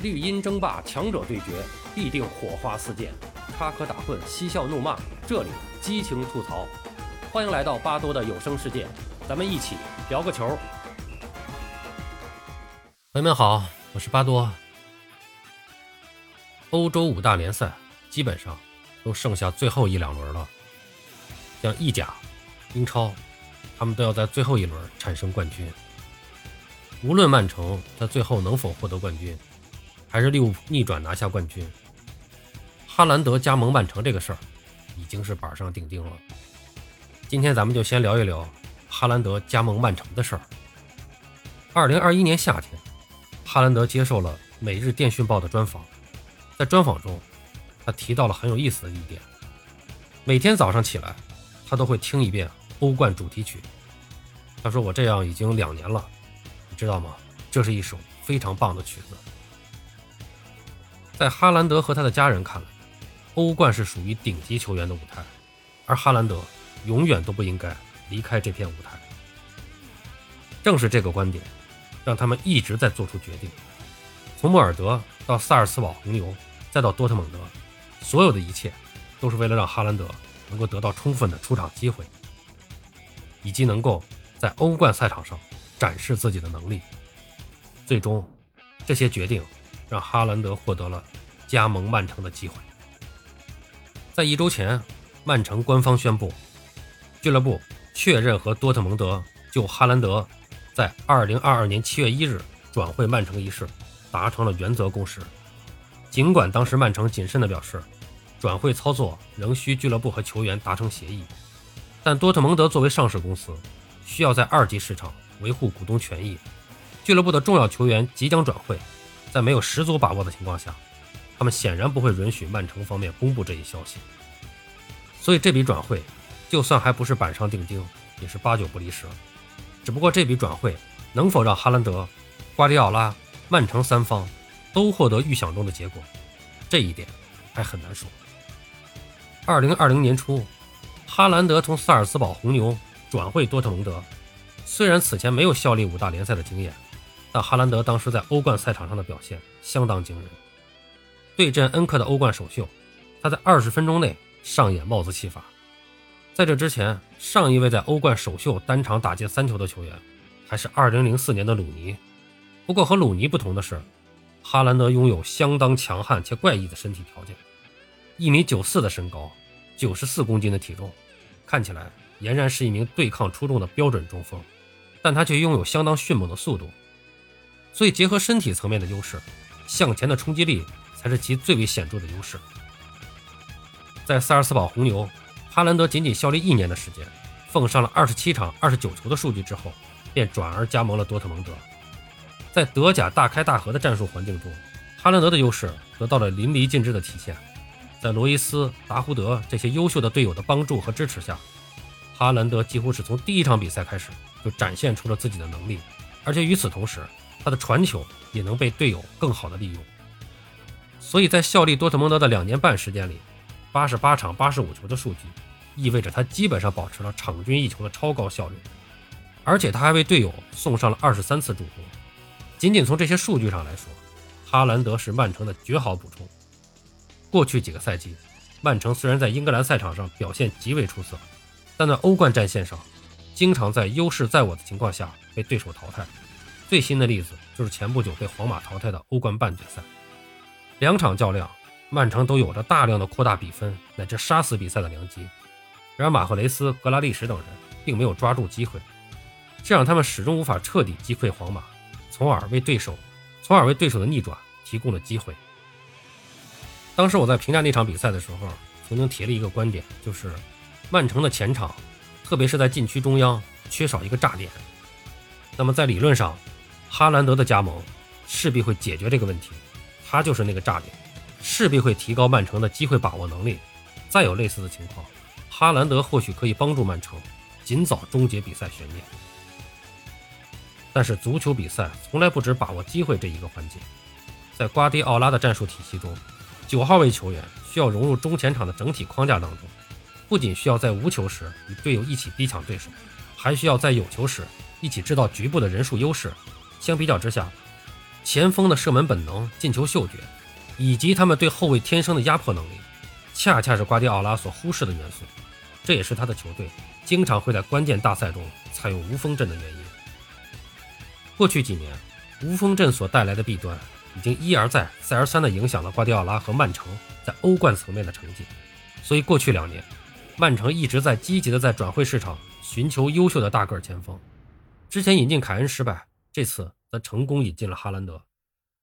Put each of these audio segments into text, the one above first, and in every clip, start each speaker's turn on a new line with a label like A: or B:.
A: 绿茵争霸，强者对决，必定火花四溅；插科打诨，嬉笑怒骂，这里激情吐槽。欢迎来到巴多的有声世界，咱们一起聊个球。朋友们好，我是巴多。欧洲五大联赛基本上都剩下最后一两轮了，像意甲、英超，他们都要在最后一轮产生冠军。无论曼城在最后能否获得冠军。还是利物浦逆转拿下冠军，哈兰德加盟曼城这个事儿已经是板上钉钉了。今天咱们就先聊一聊哈兰德加盟曼城的事儿。二零二一年夏天，哈兰德接受了《每日电讯报》的专访，在专访中，他提到了很有意思的一点：每天早上起来，他都会听一遍欧冠主题曲。他说：“我这样已经两年了，你知道吗？这是一首非常棒的曲子。”在哈兰德和他的家人看来，欧冠是属于顶级球员的舞台，而哈兰德永远都不应该离开这片舞台。正是这个观点，让他们一直在做出决定。从莫尔德到萨尔茨堡红牛，再到多特蒙德，所有的一切都是为了让哈兰德能够得到充分的出场机会，以及能够在欧冠赛场上展示自己的能力。最终，这些决定。让哈兰德获得了加盟曼城的机会。在一周前，曼城官方宣布，俱乐部确认和多特蒙德就哈兰德在2022年7月1日转会曼城一事达成了原则共识。尽管当时曼城谨慎地表示，转会操作仍需俱乐部和球员达成协议，但多特蒙德作为上市公司，需要在二级市场维护股东权益，俱乐部的重要球员即将转会。在没有十足把握的情况下，他们显然不会允许曼城方面公布这一消息。所以这笔转会，就算还不是板上钉钉，也是八九不离十。只不过这笔转会能否让哈兰德、瓜迪奥拉、曼城三方都获得预想中的结果，这一点还很难说。二零二零年初，哈兰德从萨尔茨堡红牛转会多特蒙德，虽然此前没有效力五大联赛的经验。但哈兰德当时在欧冠赛场上的表现相当惊人，对阵恩克的欧冠首秀，他在二十分钟内上演帽子戏法。在这之前，上一位在欧冠首秀单场打进三球的球员，还是二零零四年的鲁尼。不过和鲁尼不同的是，哈兰德拥有相当强悍且怪异的身体条件，一米九四的身高，九十四公斤的体重，看起来俨然是一名对抗出众的标准中锋，但他却拥有相当迅猛的速度。所以，结合身体层面的优势，向前的冲击力才是其最为显著的优势。在萨尔斯堡红牛，哈兰德仅仅效力一年的时间，奉上了二十七场二十九球的数据之后，便转而加盟了多特蒙德。在德甲大开大合的战术环境中，哈兰德的优势得到了淋漓尽致的体现。在罗伊斯、达胡德这些优秀的队友的帮助和支持下，哈兰德几乎是从第一场比赛开始就展现出了自己的能力，而且与此同时。他的传球也能被队友更好的利用，所以在效力多特蒙德的两年半时间里，八十八场八十五球的数据，意味着他基本上保持了场均一球的超高效率，而且他还为队友送上了二十三次助攻。仅仅从这些数据上来说，哈兰德是曼城的绝好补充。过去几个赛季，曼城虽然在英格兰赛场上表现极为出色，但在欧冠战线上，经常在优势在我的情况下被对手淘汰。最新的例子就是前不久被皇马淘汰的欧冠半决赛，两场较量，曼城都有着大量的扩大比分乃至杀死比赛的良机，然而马赫雷斯、格拉利什等人并没有抓住机会，这让他们始终无法彻底击溃皇马，从而为对手，从而为对手的逆转提供了机会。当时我在评价那场比赛的时候，曾经提了一个观点，就是曼城的前场，特别是在禁区中央，缺少一个炸点。那么在理论上，哈兰德的加盟势必会解决这个问题，他就是那个炸点，势必会提高曼城的机会把握能力。再有类似的情况，哈兰德或许可以帮助曼城尽早终结比赛悬念。但是足球比赛从来不止把握机会这一个环节，在瓜迪奥拉的战术体系中，九号位球员需要融入中前场的整体框架当中，不仅需要在无球时与队友一起逼抢对手，还需要在有球时一起制造局部的人数优势。相比较之下，前锋的射门本能、进球嗅觉，以及他们对后卫天生的压迫能力，恰恰是瓜迪奥拉所忽视的元素。这也是他的球队经常会在关键大赛中采用无锋阵的原因。过去几年，无锋阵所带来的弊端已经一而再、再而三地影响了瓜迪奥拉和曼城在欧冠层面的成绩。所以，过去两年，曼城一直在积极地在转会市场寻求优秀的大个前锋。之前引进凯恩失败，这次则成功引进了哈兰德。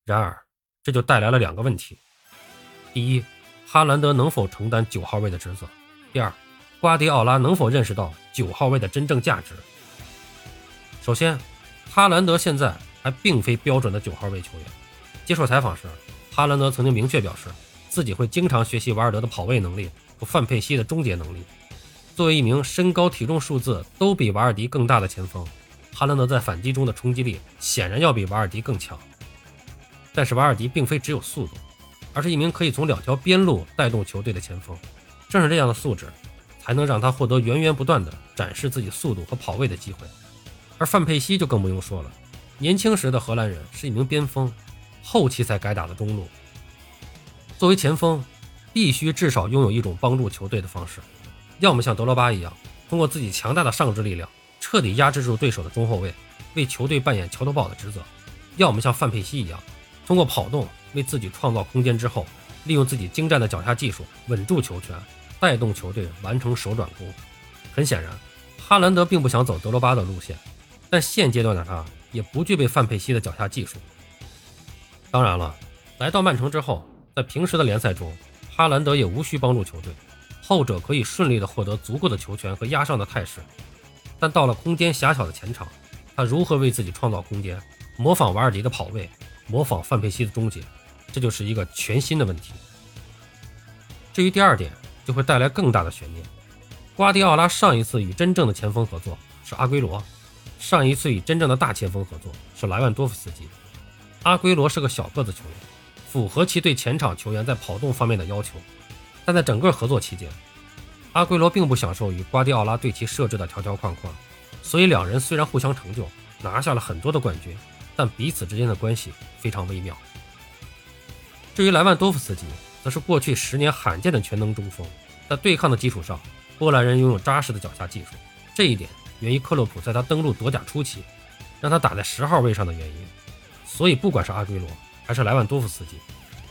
A: 然而，这就带来了两个问题：第一，哈兰德能否承担九号位的职责？第二，瓜迪奥拉能否认识到九号位的真正价值？首先，哈兰德现在还并非标准的九号位球员。接受采访时，哈兰德曾经明确表示，自己会经常学习瓦尔德的跑位能力和范佩西的终结能力。作为一名身高体重数字都比瓦尔迪更大的前锋，哈兰德在反击中的冲击力显然要比瓦尔迪更强。但是瓦尔迪并非只有速度，而是一名可以从两条边路带动球队的前锋。正是这样的素质，才能让他获得源源不断的展示自己速度和跑位的机会。而范佩西就更不用说了，年轻时的荷兰人是一名边锋，后期才改打的中路。作为前锋，必须至少拥有一种帮助球队的方式，要么像德罗巴一样，通过自己强大的上肢力量彻底压制住对手的中后卫，为球队扮演桥头堡的职责；要么像范佩西一样，通过跑动为自己创造空间之后，利用自己精湛的脚下技术稳住球权，带动球队完成手转攻。很显然，哈兰德并不想走德罗巴的路线。但现阶段的他也不具备范佩西的脚下技术。当然了，来到曼城之后，在平时的联赛中，哈兰德也无需帮助球队，后者可以顺利的获得足够的球权和压上的态势。但到了空间狭小的前场，他如何为自己创造空间，模仿瓦尔迪的跑位，模仿范佩西的终结，这就是一个全新的问题。至于第二点，就会带来更大的悬念。瓜迪奥拉上一次与真正的前锋合作是阿圭罗。上一次与真正的大前锋合作是莱万多夫斯基。阿圭罗是个小个子球员，符合其对前场球员在跑动方面的要求。但在整个合作期间，阿圭罗并不享受与瓜迪奥拉对其设置的条条框框，所以两人虽然互相成就，拿下了很多的冠军，但彼此之间的关系非常微妙。至于莱万多夫斯基，则是过去十年罕见的全能中锋，在对抗的基础上，波兰人拥有扎实的脚下技术，这一点。源于克洛普在他登陆德甲初期，让他打在十号位上的原因。所以，不管是阿圭罗还是莱万多夫斯基，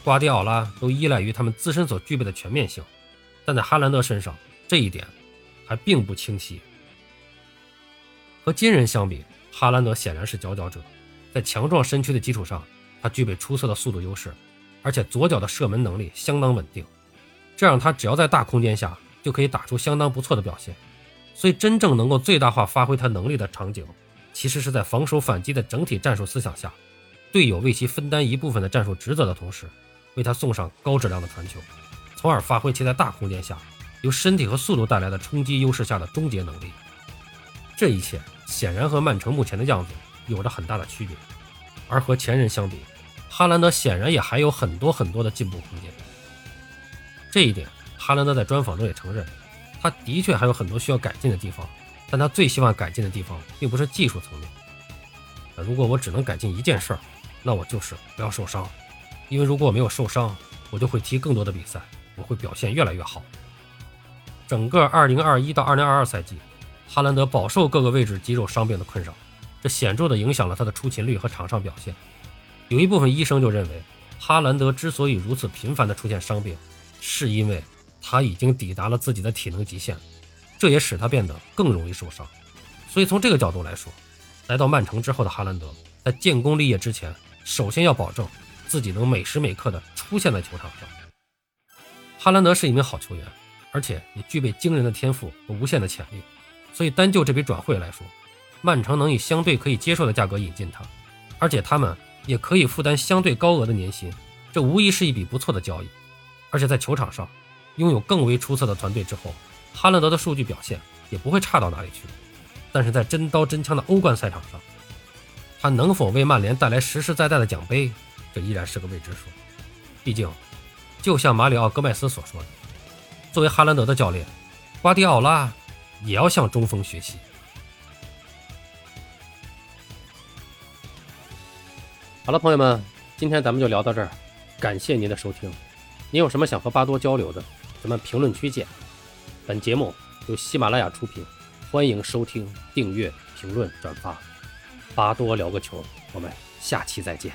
A: 瓜迪奥拉都依赖于他们自身所具备的全面性。但在哈兰德身上，这一点还并不清晰。和金人相比，哈兰德显然是佼佼者。在强壮身躯的基础上，他具备出色的速度优势，而且左脚的射门能力相当稳定，这让他只要在大空间下就可以打出相当不错的表现。所以，真正能够最大化发挥他能力的场景，其实是在防守反击的整体战术思想下，队友为其分担一部分的战术职责的同时，为他送上高质量的传球，从而发挥其在大空间下由身体和速度带来的冲击优势下的终结能力。这一切显然和曼城目前的样子有着很大的区别，而和前人相比，哈兰德显然也还有很多很多的进步空间。这一点，哈兰德在专访中也承认。他的确还有很多需要改进的地方，但他最希望改进的地方并不是技术层面。如果我只能改进一件事儿，那我就是不要受伤，因为如果我没有受伤，我就会踢更多的比赛，我会表现越来越好。整个2021到2022赛季，哈兰德饱受各个位置肌肉伤病的困扰，这显著地影响了他的出勤率和场上表现。有一部分医生就认为，哈兰德之所以如此频繁地出现伤病，是因为。他已经抵达了自己的体能极限，这也使他变得更容易受伤。所以从这个角度来说，来到曼城之后的哈兰德，在建功立业之前，首先要保证自己能每时每刻的出现在球场上。哈兰德是一名好球员，而且也具备惊人的天赋和无限的潜力。所以单就这笔转会来说，曼城能以相对可以接受的价格引进他，而且他们也可以负担相对高额的年薪，这无疑是一笔不错的交易。而且在球场上。拥有更为出色的团队之后，哈兰德的数据表现也不会差到哪里去。但是在真刀真枪的欧冠赛场上，他能否为曼联带来实实在在的奖杯，这依然是个未知数。毕竟，就像马里奥·戈麦斯所说的，作为哈兰德的教练，瓜迪奥拉也要向中锋学习。好了，朋友们，今天咱们就聊到这儿，感谢您的收听。您有什么想和巴多交流的，咱们评论区见。本节目由喜马拉雅出品，欢迎收听、订阅、评论、转发。巴多聊个球，我们下期再见。